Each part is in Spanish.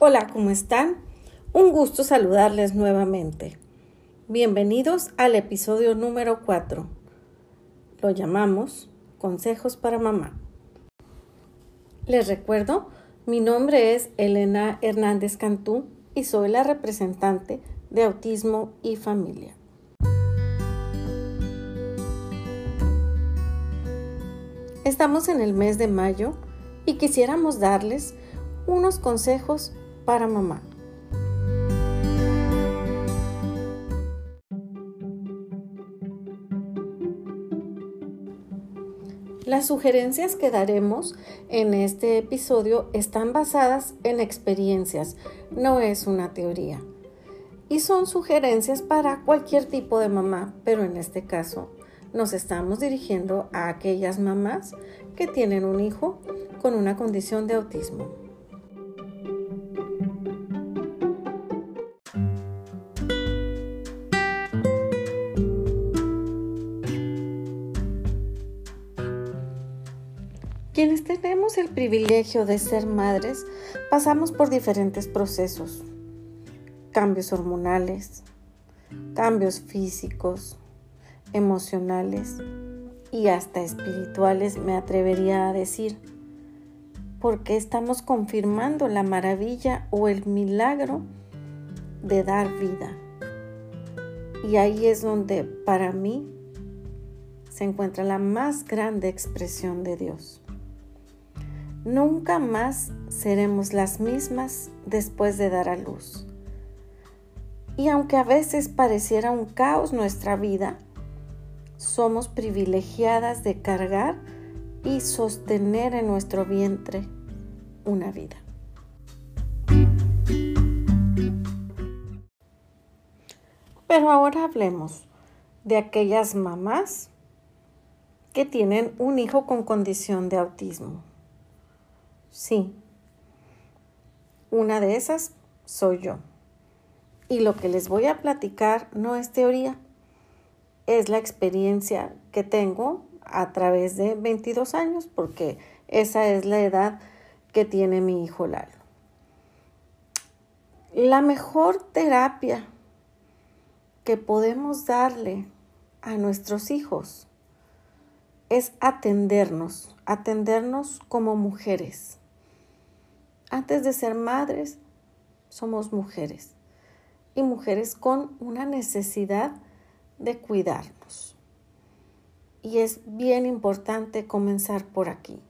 Hola, ¿cómo están? Un gusto saludarles nuevamente. Bienvenidos al episodio número 4. Lo llamamos Consejos para Mamá. Les recuerdo, mi nombre es Elena Hernández Cantú y soy la representante de Autismo y Familia. Estamos en el mes de mayo y quisiéramos darles unos consejos para mamá. Las sugerencias que daremos en este episodio están basadas en experiencias, no es una teoría. Y son sugerencias para cualquier tipo de mamá, pero en este caso nos estamos dirigiendo a aquellas mamás que tienen un hijo con una condición de autismo. El privilegio de ser madres pasamos por diferentes procesos, cambios hormonales, cambios físicos, emocionales y hasta espirituales, me atrevería a decir, porque estamos confirmando la maravilla o el milagro de dar vida. Y ahí es donde para mí se encuentra la más grande expresión de Dios. Nunca más seremos las mismas después de dar a luz. Y aunque a veces pareciera un caos nuestra vida, somos privilegiadas de cargar y sostener en nuestro vientre una vida. Pero ahora hablemos de aquellas mamás que tienen un hijo con condición de autismo. Sí, una de esas soy yo. Y lo que les voy a platicar no es teoría, es la experiencia que tengo a través de 22 años, porque esa es la edad que tiene mi hijo Lalo. La mejor terapia que podemos darle a nuestros hijos es atendernos, atendernos como mujeres antes de ser madres, somos mujeres y mujeres con una necesidad de cuidarnos. Y es bien importante comenzar por aquí,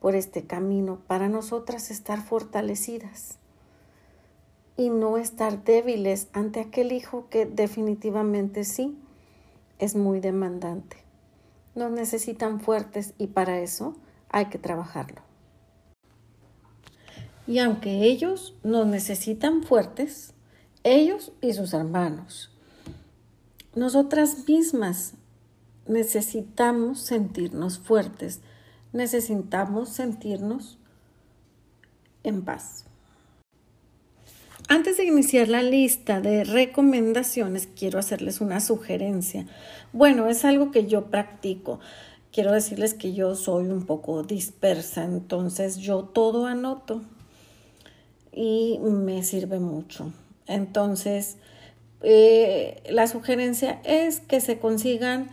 por este camino, para nosotras estar fortalecidas y no estar débiles ante aquel hijo que definitivamente sí es muy demandante. Nos necesitan fuertes y para eso hay que trabajarlo. Y aunque ellos nos necesitan fuertes, ellos y sus hermanos, nosotras mismas necesitamos sentirnos fuertes, necesitamos sentirnos en paz. Antes de iniciar la lista de recomendaciones, quiero hacerles una sugerencia. Bueno, es algo que yo practico. Quiero decirles que yo soy un poco dispersa, entonces yo todo anoto y me sirve mucho. Entonces, eh, la sugerencia es que se consigan,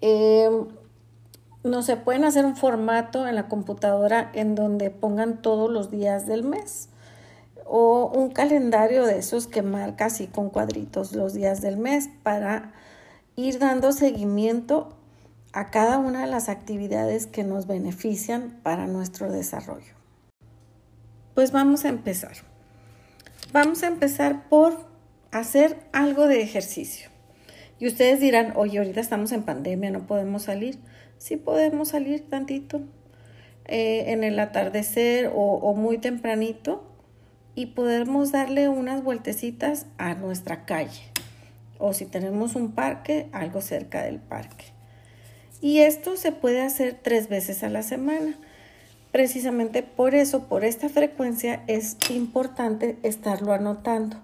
eh, no se pueden hacer un formato en la computadora en donde pongan todos los días del mes o un calendario de esos que marca así con cuadritos los días del mes para ir dando seguimiento a cada una de las actividades que nos benefician para nuestro desarrollo. Pues vamos a empezar. Vamos a empezar por hacer algo de ejercicio. Y ustedes dirán, oye, ahorita estamos en pandemia, no podemos salir. Sí podemos salir tantito eh, en el atardecer o, o muy tempranito y podemos darle unas vueltecitas a nuestra calle. O si tenemos un parque, algo cerca del parque. Y esto se puede hacer tres veces a la semana. Precisamente por eso, por esta frecuencia, es importante estarlo anotando.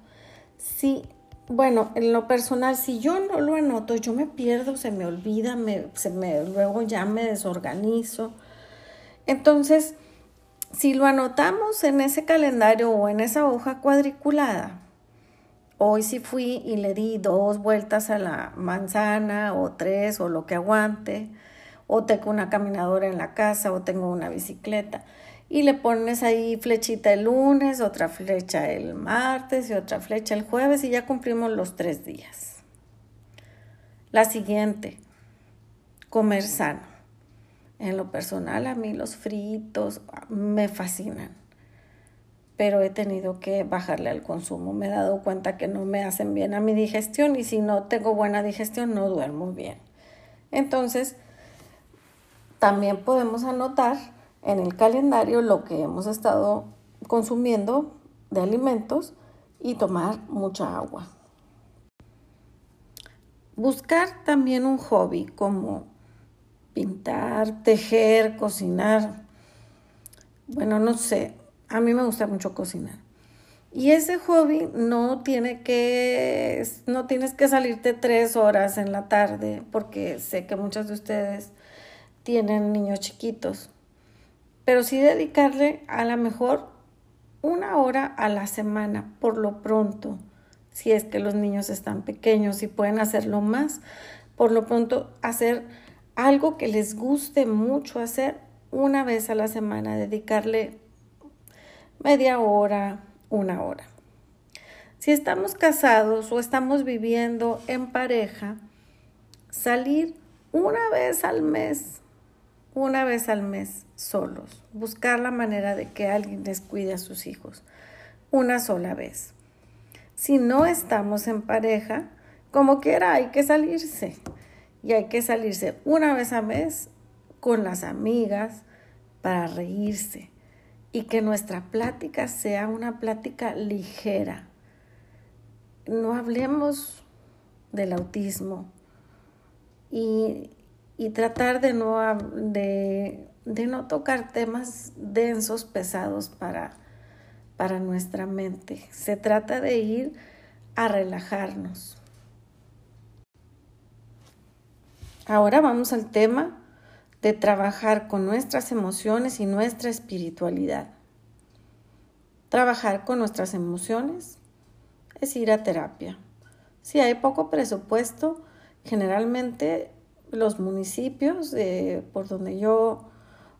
Si, bueno, en lo personal, si yo no lo anoto, yo me pierdo, se me olvida, se me, luego ya me desorganizo. Entonces, Si lo anotamos en ese calendario o en esa hoja cuadriculada, hoy sí fui y le di dos vueltas a la manzana o tres o lo que aguante, o tengo una caminadora en la casa o tengo una bicicleta y le pones ahí flechita el lunes, otra flecha el martes y otra flecha el jueves y ya cumplimos los tres días. La siguiente, comer sano. En lo personal a mí los fritos me fascinan, pero he tenido que bajarle al consumo. Me he dado cuenta que no me hacen bien a mi digestión y si no tengo buena digestión no duermo bien. Entonces, también podemos anotar en el calendario lo que hemos estado consumiendo de alimentos y tomar mucha agua. Buscar también un hobby como pintar, tejer, cocinar. Bueno, no sé, a mí me gusta mucho cocinar. Y ese hobby no tiene que, no tienes que salirte tres horas en la tarde, porque sé que muchos de ustedes tienen niños chiquitos pero sí dedicarle a lo mejor una hora a la semana, por lo pronto, si es que los niños están pequeños y pueden hacerlo más, por lo pronto hacer algo que les guste mucho hacer una vez a la semana, dedicarle media hora, una hora. Si estamos casados o estamos viviendo en pareja, salir una vez al mes una vez al mes solos, buscar la manera de que alguien les cuide a sus hijos, una sola vez. Si no estamos en pareja, como quiera, hay que salirse. Y hay que salirse una vez al mes con las amigas para reírse y que nuestra plática sea una plática ligera. No hablemos del autismo y y tratar de no, de, no tocar temas densos, pesados para, para nuestra mente. Se trata de ir a relajarnos. Ahora vamos al tema de trabajar con nuestras emociones y nuestra espiritualidad. Trabajar con nuestras emociones es ir a terapia. Si hay poco presupuesto, generalmente los municipios por donde yo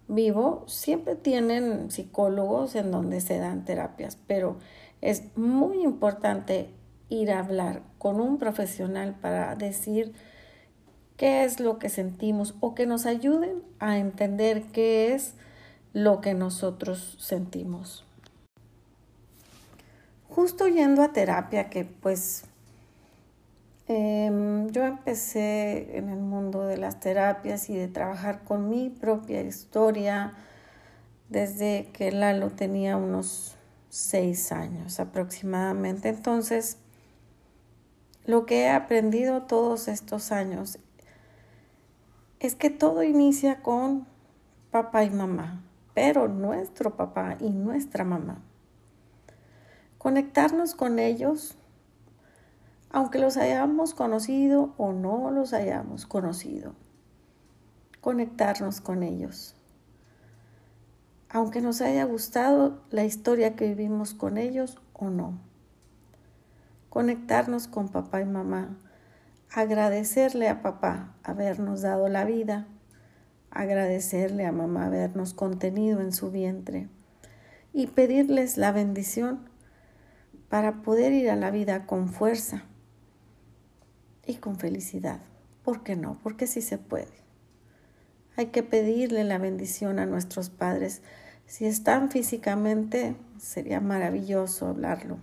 vivo siempre tienen psicólogos en donde se dan terapias, pero es muy importante ir a hablar con un profesional para decir qué es lo que sentimos o que nos ayuden a entender qué es lo que nosotros sentimos. Justo yendo a terapia, que pues Em, yo empecé en el mundo de las terapias y de trabajar con mi propia historia desde que Lalo tenía unos seis años aproximadamente. Entonces, lo que he aprendido todos estos años es que todo inicia con papá y mamá, pero nuestro papá y nuestra mamá. Conectarnos con ellos aunque los hayamos conocido o no los hayamos conocido. Conectarnos con ellos. Aunque nos haya gustado la historia que vivimos con ellos o no. Conectarnos con papá y mamá. Agradecerle a papá habernos dado la vida. Agradecerle a mamá habernos contenido en su vientre. Y pedirles la bendición para poder ir a la vida con fuerza y con felicidad. ¿Por qué no? Porque sí se puede. Hay que pedirle la bendición a nuestros padres. Si están físicamente, sería maravilloso hablarlo.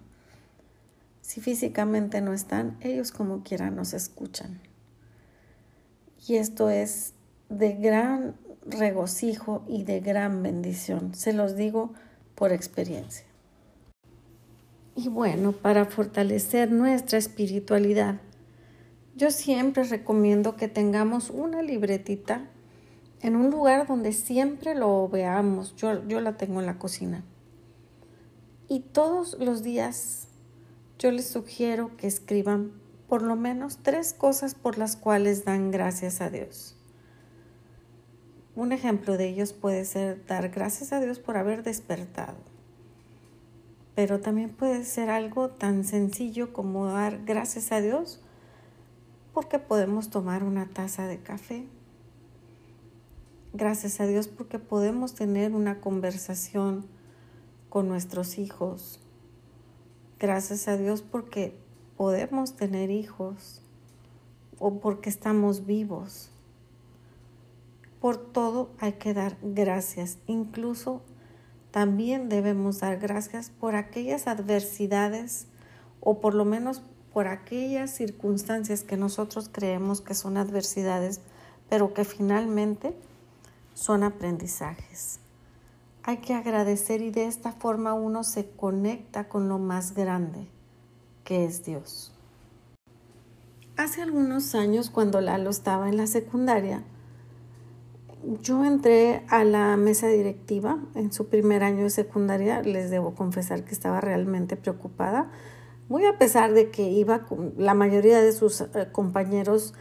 Si físicamente no están, ellos como quiera nos escuchan. Y esto es de gran regocijo y de gran bendición. Se los digo por experiencia. Y bueno, para fortalecer nuestra espiritualidad, yo siempre recomiendo que tengamos una libretita en un lugar donde siempre lo veamos. Yo, yo la tengo en la cocina. Y todos los días yo les sugiero que escriban por lo menos tres cosas por las cuales dan gracias a Dios. Un ejemplo de ellos puede ser dar gracias a Dios por haber despertado. Pero también puede ser algo tan sencillo como dar gracias a Dios porque podemos tomar una taza de café. Gracias a Dios porque podemos tener una conversación con nuestros hijos. Gracias a Dios porque podemos tener hijos o porque estamos vivos. Por todo hay que dar gracias. Incluso también debemos dar gracias por aquellas adversidades o por lo menos por aquellas circunstancias que nosotros creemos que son adversidades, pero que finalmente son aprendizajes. Hay que agradecer y de esta forma uno se conecta con lo más grande, que es Dios. Hace algunos años, cuando Lalo estaba en la secundaria, yo entré a la mesa directiva en su primer año de secundaria. Les debo confesar que estaba realmente preocupada, muy a pesar de que iba con la mayoría de sus eh, compañeros,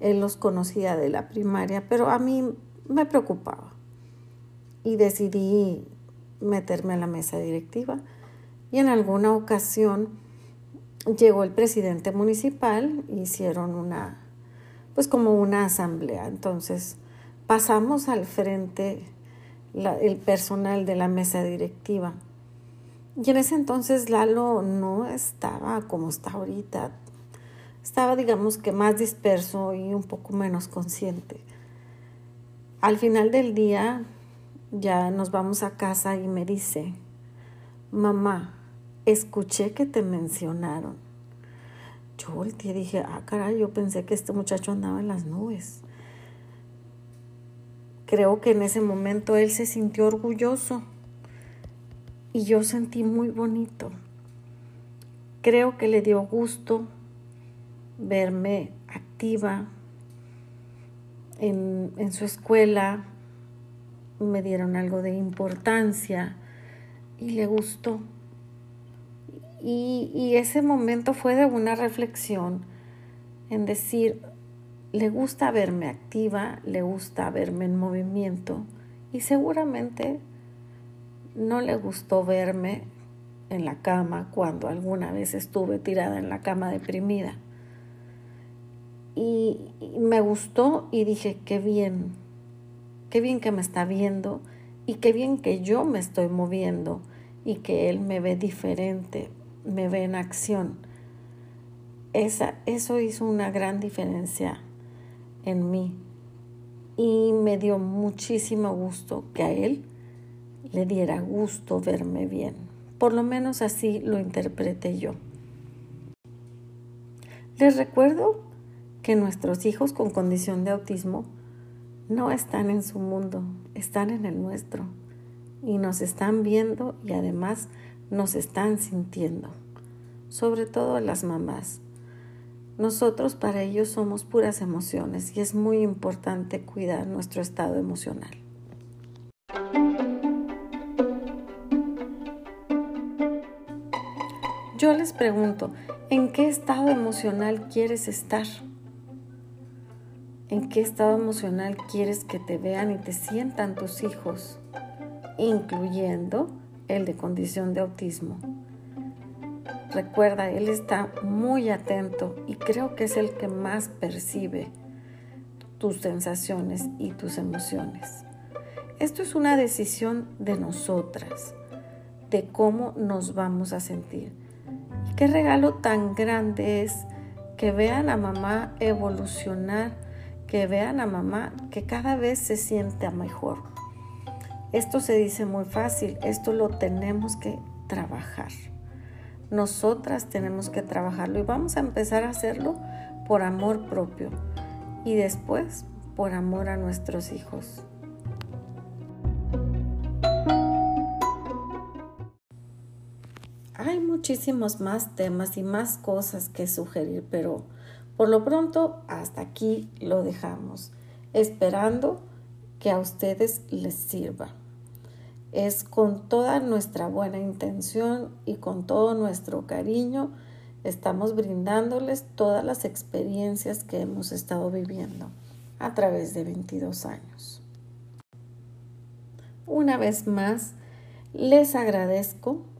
él los conocía de la primaria, pero a mí me preocupaba. Y decidí meterme a la mesa directiva. Y en alguna ocasión llegó el presidente municipal, hicieron una, pues como una asamblea. Entonces, pasamos al frente el personal de la mesa directiva. Y en ese entonces Lalo no estaba como está ahorita. Estaba, digamos que más disperso y un poco menos consciente. Al final del día ya nos vamos a casa y me dice, mamá, escuché que te mencionaron. Yo volteé y dije, ah, caray, yo pensé que este muchacho andaba en las nubes creo que en ese momento él se sintió orgulloso y yo sentí muy bonito. Creo que le dio gusto verme activa en, su escuela, me dieron algo de importancia y le gustó. Y, y ese momento fue de una reflexión en decir, le gusta verme activa, le gusta verme en movimiento y seguramente no le gustó verme en la cama cuando alguna vez estuve tirada en la cama deprimida. Y, me gustó y dije, qué bien, qué bien que me está viendo y qué bien que yo me estoy moviendo y que él me ve diferente, me ve en acción. Esa, eso hizo una gran diferencia en mí y me dio muchísimo gusto que a él le diera gusto verme bien. Por lo menos así lo interpreté yo. Les recuerdo que nuestros hijos con condición de autismo no están en su mundo, están en el nuestro y nos están viendo y además nos están sintiendo, sobre todo las mamás. Nosotros para ellos somos puras emociones y es muy importante cuidar nuestro estado emocional. Yo les pregunto, ¿en qué estado emocional quieres estar? ¿En qué estado emocional quieres que te vean y te sientan tus hijos, incluyendo el de condición de autismo? Recuerda, Él está muy atento y creo que es el que más percibe tus sensaciones y tus emociones. Esto es una decisión de nosotras, de cómo nos vamos a sentir. Qué regalo tan grande es que vean a mamá evolucionar, que vean a mamá que cada vez se siente mejor. Esto se dice muy fácil, esto lo tenemos que trabajar. Nosotras tenemos que trabajarlo y vamos a empezar a hacerlo por amor propio y después por amor a nuestros hijos. Muchísimos más temas y más cosas que sugerir, pero por lo pronto hasta aquí lo dejamos, esperando que a ustedes les sirva es con toda nuestra buena intención y con todo nuestro cariño, estamos brindándoles todas las experiencias que hemos estado viviendo a través de 22 años. Una vez más, les agradezco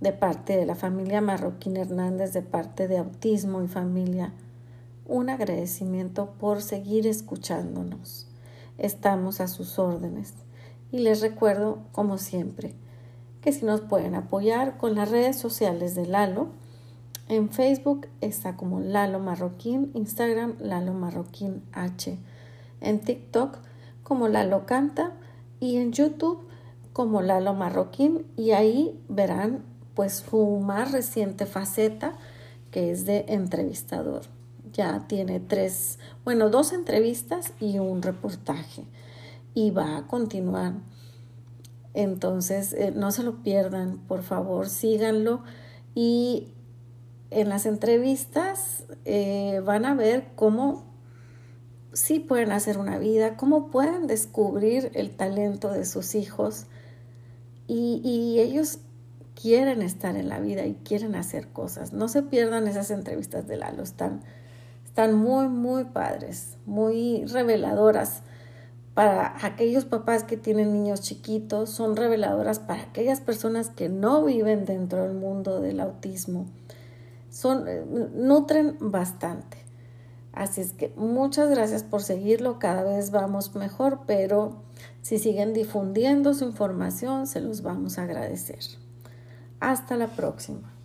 de parte de la familia Marroquín Hernández, de parte de Autismo y Familia, un agradecimiento por seguir escuchándonos. Estamos a sus órdenes. Y les recuerdo, como siempre, que si nos pueden apoyar con las redes sociales de Lalo, en Facebook está como Lalo Marroquín, Instagram Lalo Marroquín H, en TikTok como Lalo Canta y en YouTube como Lalo Marroquín y ahí verán pues su más reciente faceta que es de entrevistador. Ya tiene tres, bueno, dos entrevistas y un reportaje y va a continuar. Entonces, eh, no se lo pierdan, por favor, síganlo y en las entrevistas eh, van a ver cómo sí pueden hacer una vida, cómo pueden descubrir el talento de sus hijos y, y ellos quieren estar en la vida y quieren hacer cosas. No se pierdan esas entrevistas de Lalo, están, están muy, muy padres, muy reveladoras para aquellos papás que tienen niños chiquitos, son reveladoras para aquellas personas que no viven dentro del mundo del autismo. Son, eh, nutren bastante. Así es que muchas gracias por seguirlo, cada vez vamos mejor, pero si siguen difundiendo su información, se los vamos a agradecer. Hasta la próxima.